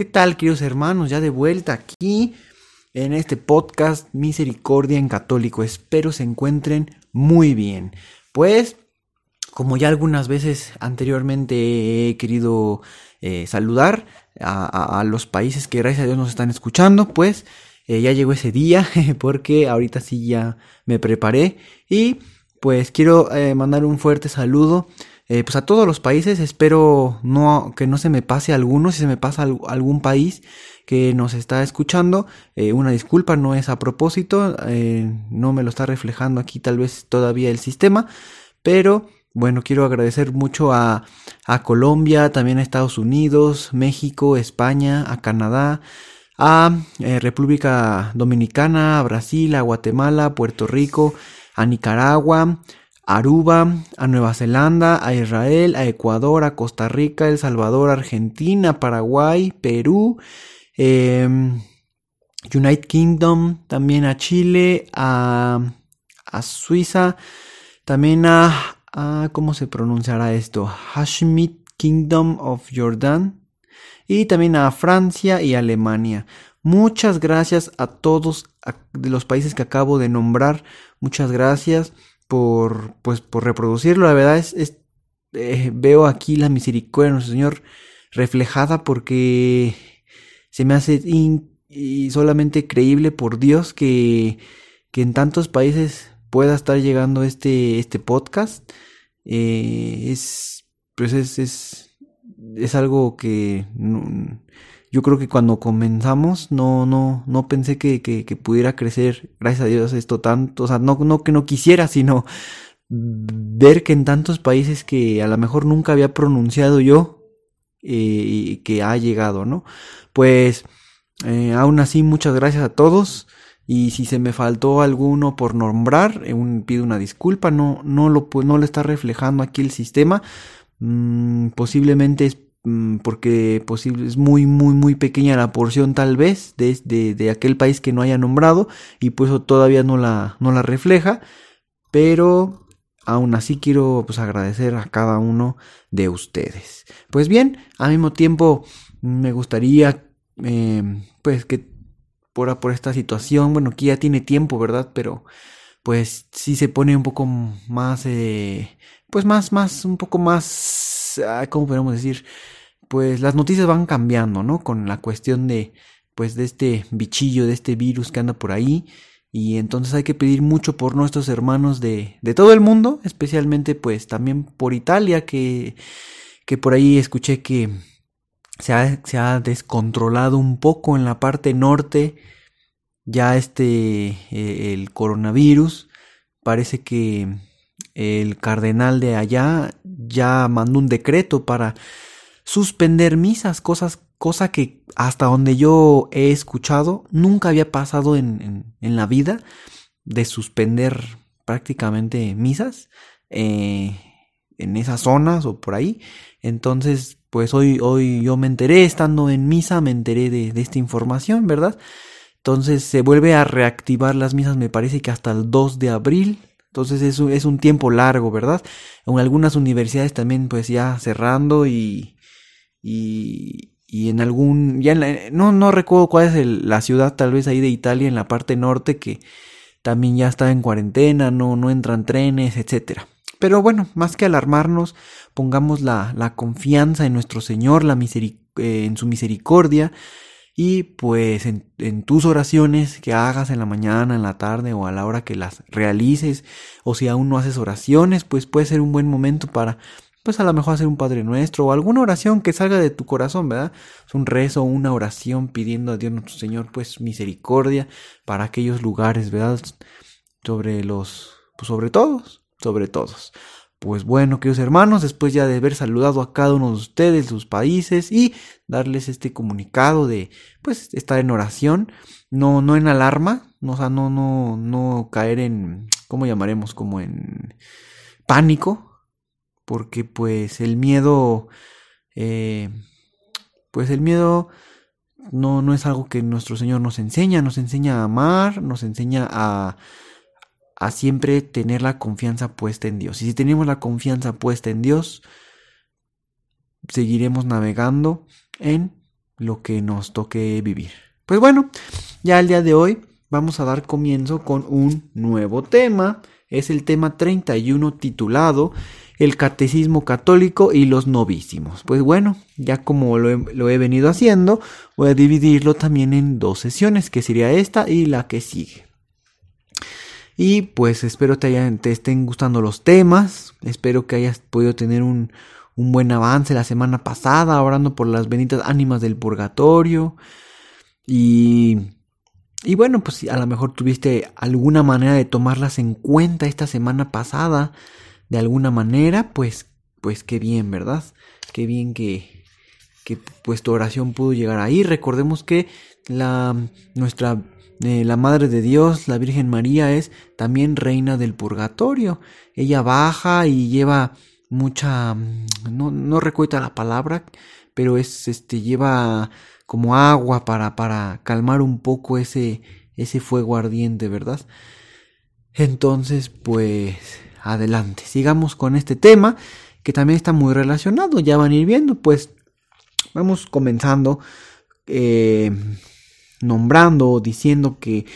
¿Qué tal, queridos hermanos? Ya de vuelta aquí en este podcast Misericordia en Católico. Espero se encuentren muy bien. Pues, como ya algunas veces anteriormente he querido eh, saludar a, los países que gracias a Dios nos están escuchando, pues eh, ya llegó ese día porque ahorita sí ya me preparé y pues quiero eh, mandar un fuerte saludo eh, pues a todos los países. Espero que no se me pase alguno. Si se me pasa algún país que nos está escuchando, eh, una disculpa, no es a propósito. Eh, no me lo está reflejando aquí tal vez todavía el sistema. Pero bueno, quiero agradecer mucho a, a Colombia, también a Estados Unidos, México, España, a Canadá, a República Dominicana, a Brasil, a Guatemala, Puerto Rico, a Nicaragua, Aruba, a Nueva Zelanda, a Israel, a Ecuador, a Costa Rica, El Salvador, Argentina, Paraguay, Perú, em, United Kingdom, también a Chile, a, a Suiza, también a, a, ¿cómo se pronunciará esto? Hashemite Kingdom of Jordan y también a Francia y Alemania. Muchas gracias a todos de los países que acabo de nombrar. Muchas gracias por, pues, por reproducirlo. La verdad es, eh, veo aquí la misericordia de nuestro Señor reflejada porque se me hace y solamente creíble por Dios que, que en tantos países pueda estar llegando este, este podcast. Eh, es, pues es, es, es algo que yo creo que cuando comenzamos no, no, no pensé que, que, pudiera crecer, gracias a Dios, esto tanto, o sea, no, no que no quisiera, sino ver que en tantos países que a lo mejor nunca había pronunciado yo, eh, y que ha llegado, ¿no? Pues, eh, aún así, muchas gracias a todos. Y si se me faltó alguno por nombrar, eh, pido una disculpa, no, no, lo, no lo está reflejando aquí el sistema. Mm, posiblemente es porque posible, es muy, muy, muy pequeña la porción tal vez de, de, aquel país que no haya nombrado y pues todavía no la, no la refleja, pero aún así quiero pues agradecer a cada uno de ustedes. Pues bien, al mismo tiempo me gustaría em, pues que por, por esta situación, bueno, que ya tiene tiempo, ¿verdad? Pero pues sí se pone un poco más, eh, pues más, más, un poco más ¿cómo podemos decir? Pues las noticias van cambiando, ¿no? Con la cuestión de, pues, de este bichillo, de este virus que anda por ahí. Y entonces hay que pedir mucho por nuestros hermanos de, de todo el mundo, especialmente pues también por Italia, que, que por ahí escuché que se ha, se ha descontrolado un poco en la parte norte ya este eh, el coronavirus. Parece que el cardenal de allá ya mandó un decreto para suspender misas, cosas, cosa que hasta donde yo he escuchado nunca había pasado en, en, la vida de suspender prácticamente misas eh, en esas zonas o por ahí. Entonces, pues hoy, hoy yo me enteré, estando en misa, me enteré de, de esta información, ¿verdad? Entonces se vuelve a reactivar las misas, me parece que hasta el 2 de abril entonces es un, es un tiempo largo, ¿verdad? En algunas universidades también pues ya cerrando y, y, y en algún, ya no, no recuerdo cuál es la ciudad tal vez ahí de Italia en la parte norte que también ya está en cuarentena, no, no entran trenes, etcétera. Pero bueno, más que alarmarnos, pongamos la, la confianza en nuestro Señor, la eh, en su misericordia, y pues en, tus oraciones que hagas en la mañana, en la tarde o a la hora que las realices, o si aún no haces oraciones, pues puede ser un buen momento para, pues a lo mejor hacer un Padre Nuestro o alguna oración que salga de tu corazón, ¿verdad? Es un rezo, una oración pidiendo a Dios nuestro Señor, pues misericordia para aquellos lugares, ¿verdad? Sobre los, pues sobre todos, sobre todos. Pues bueno, queridos hermanos, después ya de haber saludado a cada uno de ustedes, sus países y darles este comunicado de pues estar en oración, no, no en alarma, no, o sea, no, no, no caer en, ¿cómo llamaremos? Como en pánico, porque pues el miedo, eh, pues el miedo no, no es algo que nuestro Señor nos enseña, nos enseña a amar, nos enseña a a siempre tener la confianza puesta en Dios. Y si tenemos la confianza puesta en Dios, seguiremos navegando en lo que nos toque vivir. Pues bueno, ya el día de hoy vamos a dar comienzo con un nuevo tema. Es el tema 31 titulado El Catecismo Católico y los Novísimos. Pues bueno, ya como lo he, lo he venido haciendo, voy a dividirlo también en dos sesiones, que sería esta y la que sigue. Y pues espero te, te estén gustando los temas. Espero que hayas podido tener un, un buen avance la semana pasada, orando por las benditas ánimas del purgatorio. Y, y bueno, pues a lo mejor tuviste alguna manera de tomarlas en cuenta esta semana pasada. De alguna manera, pues, pues qué bien, ¿verdad? Qué bien que, que pues tu oración pudo llegar ahí. Recordemos que la, nuestra la Madre de Dios, la Virgen María, es también reina del purgatorio. Ella baja y lleva mucha, mm, no, no recuerda la palabra, pero es, este, lleva como agua para, para calmar un poco ese, ese fuego ardiente, ¿verdad? Entonces, pues, adelante, sigamos con este tema que también está muy relacionado, ya van a ir viendo, pues, vamos comenzando. Eh, nombrando, diciendo que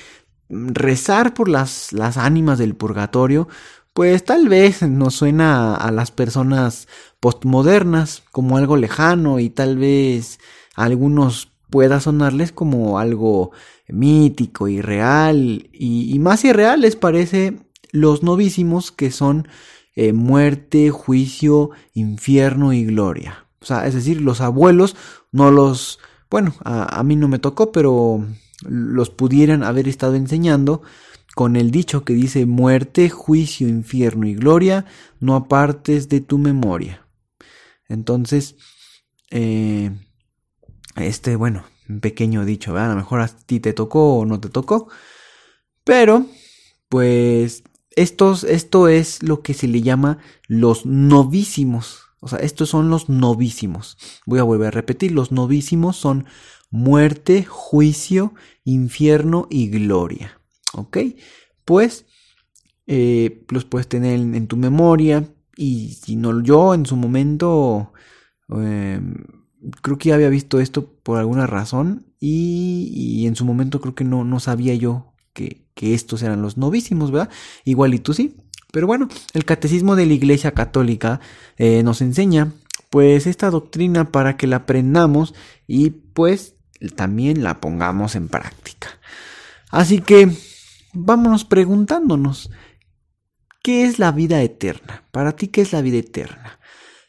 rezar por las, las ánimas del purgatorio, pues tal vez nos suena a, las personas postmodernas como algo lejano y tal vez a algunos pueda sonarles como algo mítico y real y, más irreal les parece los novísimos que son eh, muerte, juicio, infierno y gloria. O sea, es decir, los abuelos no los bueno, a, mí no me tocó, pero los pudieran haber estado enseñando con el dicho que dice muerte, juicio, infierno y gloria, no apartes de tu memoria. Entonces, eh, este, bueno, pequeño dicho. A lo mejor a ti te tocó o no te tocó, pero, pues, estos, esto es lo que se le llama los novísimos. O sea, estos son los novísimos. Voy a volver a repetir, los novísimos son muerte, juicio, infierno y gloria. ¿Ok? Pues eh, los puedes tener en, tu memoria y si no yo en su momento em, creo que ya había visto esto por alguna razón y, en su momento creo que no, no sabía yo que, que, estos eran los novísimos, ¿verdad? Igual y tú sí. Pero bueno, el catecismo de la Iglesia Católica eh, nos enseña pues esta doctrina para que la aprendamos y pues también la pongamos en práctica. Así que vámonos preguntándonos, ¿qué es la vida eterna? Para ti, ¿qué es la vida eterna?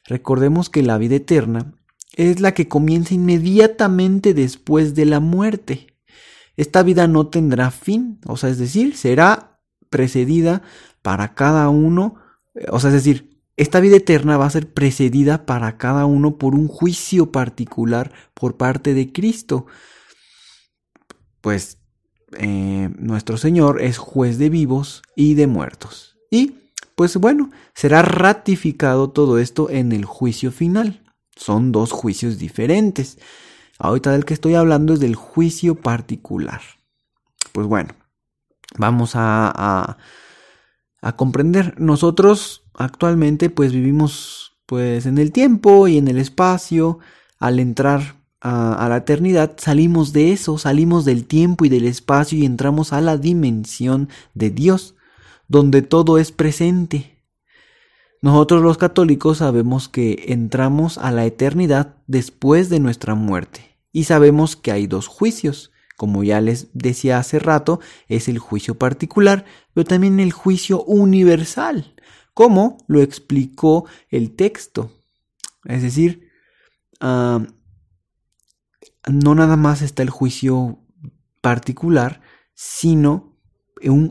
Recordemos que la vida eterna es la que comienza inmediatamente después de la muerte. Esta vida no tendrá fin, o sea, es decir, será precedida para cada uno, eh, o sea, es decir, esta vida eterna va a ser precedida para cada uno por un juicio particular por parte de Cristo. Pues eh, nuestro Señor es juez de vivos y de muertos. Y pues bueno, será ratificado todo esto en el juicio final. Son dos juicios diferentes. Ahorita del que estoy hablando es del juicio particular. Pues bueno, vamos a a comprender. Nosotros actualmente pues vivimos pues en el tiempo y en el espacio. Al entrar a, la eternidad salimos de eso, salimos del tiempo y del espacio y entramos a la dimensión de Dios, donde todo es presente. Nosotros los católicos sabemos que entramos a la eternidad después de nuestra muerte y sabemos que hay dos juicios, como ya les decía hace rato, es el juicio particular, pero también el juicio universal, como lo explicó el texto. Es decir, ah, no nada más está el juicio particular, sino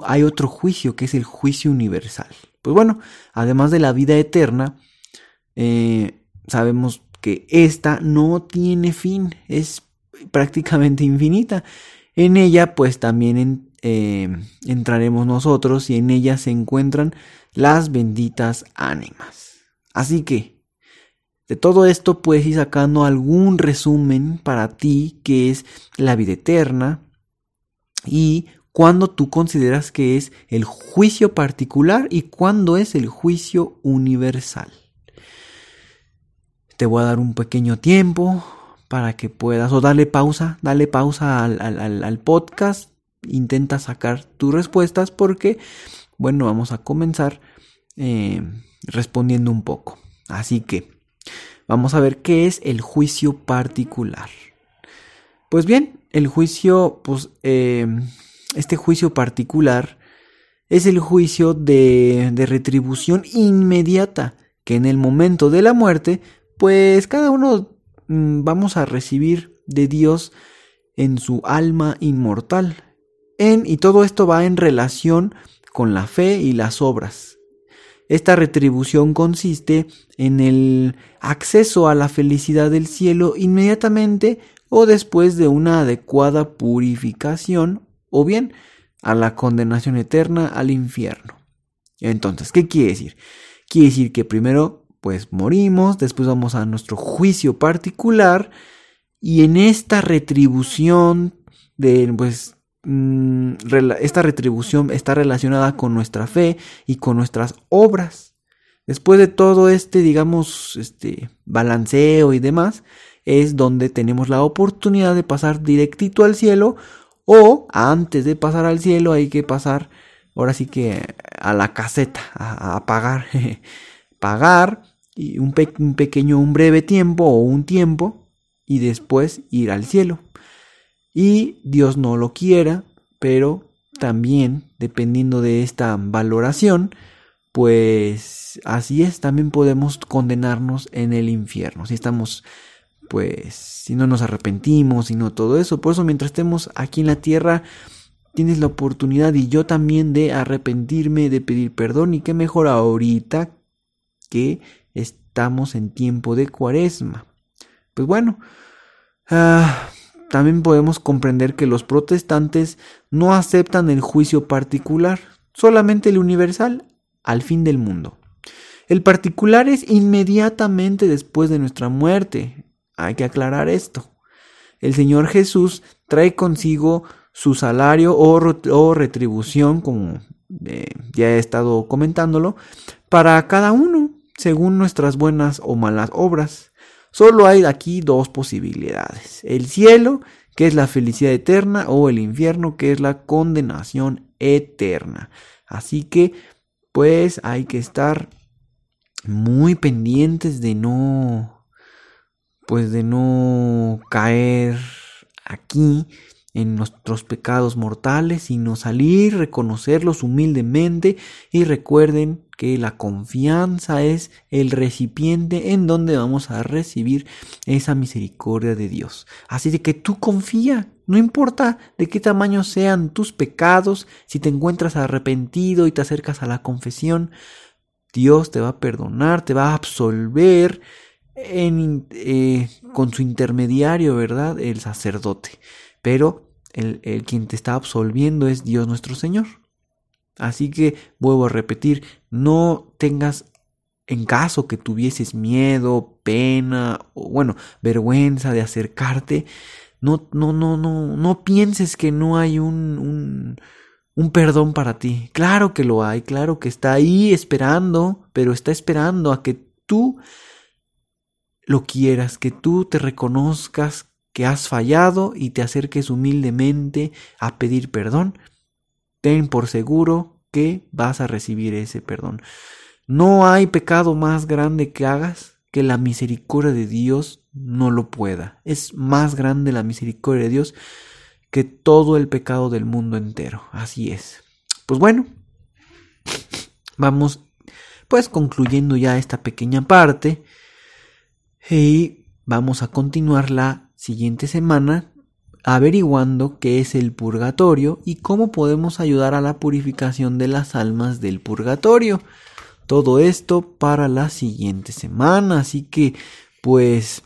hay otro juicio que es el juicio universal. Pues bueno, además de la vida eterna, eh, sabemos que esta no tiene fin, es prácticamente infinita. En ella pues también eh, entraremos nosotros y en ella se encuentran las benditas ánimas. Así que de todo esto puedes ir sacando algún resumen para ti que es la vida eterna y cuando tú consideras que es el juicio particular y cuándo es el juicio universal. Te voy a dar un pequeño tiempo para que puedas, o dale pausa, dale pausa al, podcast, intenta sacar tus respuestas porque, bueno, vamos a comenzar eh, respondiendo un poco. Así que vamos a ver qué es el juicio particular. Pues bien, el juicio, pues, eh, este juicio particular es el juicio de, de retribución inmediata que en el momento de la muerte pues cada uno vamos a recibir de Dios en su alma inmortal. En, y todo esto va en relación con la fe y las obras. Esta retribución consiste en el acceso a la felicidad del cielo inmediatamente o después de una adecuada purificación o bien a la condenación eterna al infierno. Entonces, ¿qué quiere decir? Quiere decir que primero pues morimos, después vamos a nuestro juicio particular y en esta retribución de pues mm, esta retribución está relacionada con nuestra fe y con nuestras obras. Después de todo este, digamos, este balanceo y demás, es donde tenemos la oportunidad de pasar directito al cielo o antes de pasar al cielo hay que pasar ahora sí que a la caseta, a, a pagar, pagar y un, pequeño, un breve tiempo o un tiempo y después ir al cielo. Y Dios no lo quiera, pero también, dependiendo de esta valoración, pues así es, también podemos condenarnos en el infierno. Si estamos, pues, si no nos arrepentimos, y no todo eso. Por eso, mientras estemos aquí en la tierra, tienes la oportunidad y yo también de arrepentirme, de pedir perdón. Y qué mejor ahorita que estamos en tiempo de cuaresma. Pues bueno, ah, también podemos comprender que los protestantes no aceptan el juicio particular, solamente el universal al fin del mundo. El particular es inmediatamente después de nuestra muerte. Hay que aclarar esto. El Señor Jesús trae consigo su salario o, retribución, como eh, ya he estado comentándolo, para cada uno según nuestras buenas o malas obras. Solo hay aquí dos posibilidades. El cielo, que es la felicidad eterna, o el infierno, que es la condenación eterna. Así que, pues hay que estar muy pendientes de no, pues de no caer aquí en nuestros pecados mortales, sino salir, reconocerlos humildemente y recuerden que la confianza es el recipiente en donde vamos a recibir esa misericordia de Dios. Así de que tú confía, no importa de qué tamaño sean tus pecados, si te encuentras arrepentido y te acercas a la confesión, Dios te va a perdonar, te va a absolver eh, con su intermediario, ¿verdad? El sacerdote. Pero el, quien te está absolviendo es Dios nuestro Señor. Así que vuelvo a repetir, no tengas en caso que tuvieses miedo, pena o bueno, vergüenza de acercarte, no, no, no, no, no pienses que no hay un, un perdón para ti. Claro que lo hay, claro que está ahí esperando, pero está esperando a que tú lo quieras, que tú te reconozcas que has fallado y te acerques humildemente a pedir perdón ten por seguro que vas a recibir ese perdón. No hay pecado más grande que hagas que la misericordia de Dios no lo pueda. Es más grande la misericordia de Dios que todo el pecado del mundo entero. Así es. Pues bueno, vamos pues concluyendo ya esta pequeña parte y vamos a continuar la siguiente semana averiguando qué es el purgatorio y cómo podemos ayudar a la purificación de las almas del purgatorio. todo esto para la siguiente semana. Así que, pues,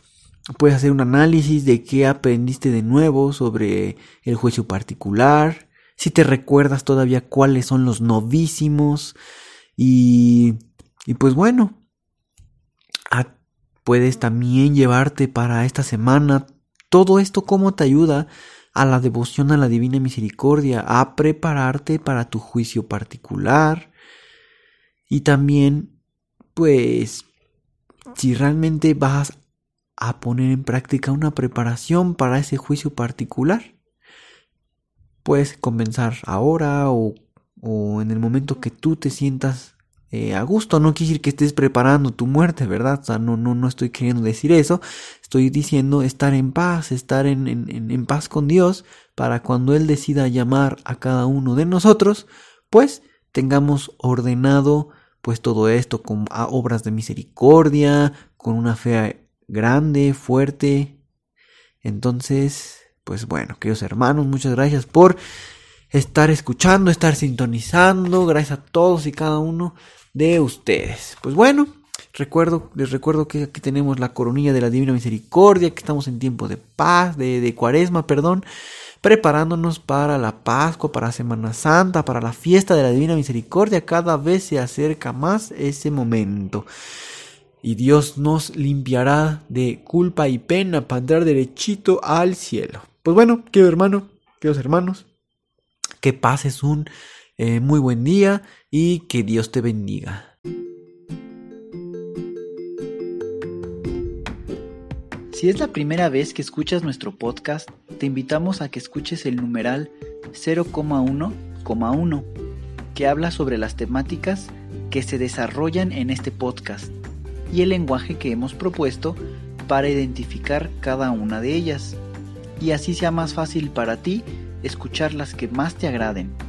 puedes hacer un análisis de qué aprendiste de nuevo sobre el juicio particular. Si te recuerdas todavía cuáles son los novísimos. Y, y pues bueno, puedes también llevarte para esta semana todo esto, cómo te ayuda a la devoción a la divina misericordia, a prepararte para tu juicio particular y también, pues, si realmente vas a poner en práctica una preparación para ese juicio particular, puedes comenzar ahora o, o en el momento que tú te sientas eh, a gusto. No quiere decir que estés preparando tu muerte, ¿verdad? O sea, no, no, no estoy queriendo decir eso. Estoy diciendo estar en paz, estar en, en, en paz con Dios para cuando Él decida llamar a cada uno de nosotros, pues tengamos ordenado pues todo esto con obras de misericordia, con una fe grande, fuerte. Entonces, pues bueno, queridos hermanos, muchas gracias por estar escuchando, estar sintonizando. Gracias a todos y cada uno de ustedes. Pues bueno, recuerdo, les recuerdo que aquí tenemos la coronilla de la Divina Misericordia, que estamos en tiempo de paz, de, de cuaresma, perdón, preparándonos para la Pascua, para Semana Santa, para la fiesta de la Divina Misericordia. Cada vez se acerca más ese momento. Y Dios nos limpiará de culpa y pena para entrar derechito al cielo. Pues bueno, querido hermano, queridos hermanos, que pases un eh, muy buen día y que Dios te bendiga. Si es la primera vez que escuchas nuestro podcast, te invitamos a que escuches el numeral 0,1,1, que habla sobre las temáticas que se desarrollan en este podcast y el lenguaje que hemos propuesto para identificar cada una de ellas, y así sea más fácil para ti escuchar las que más te agraden.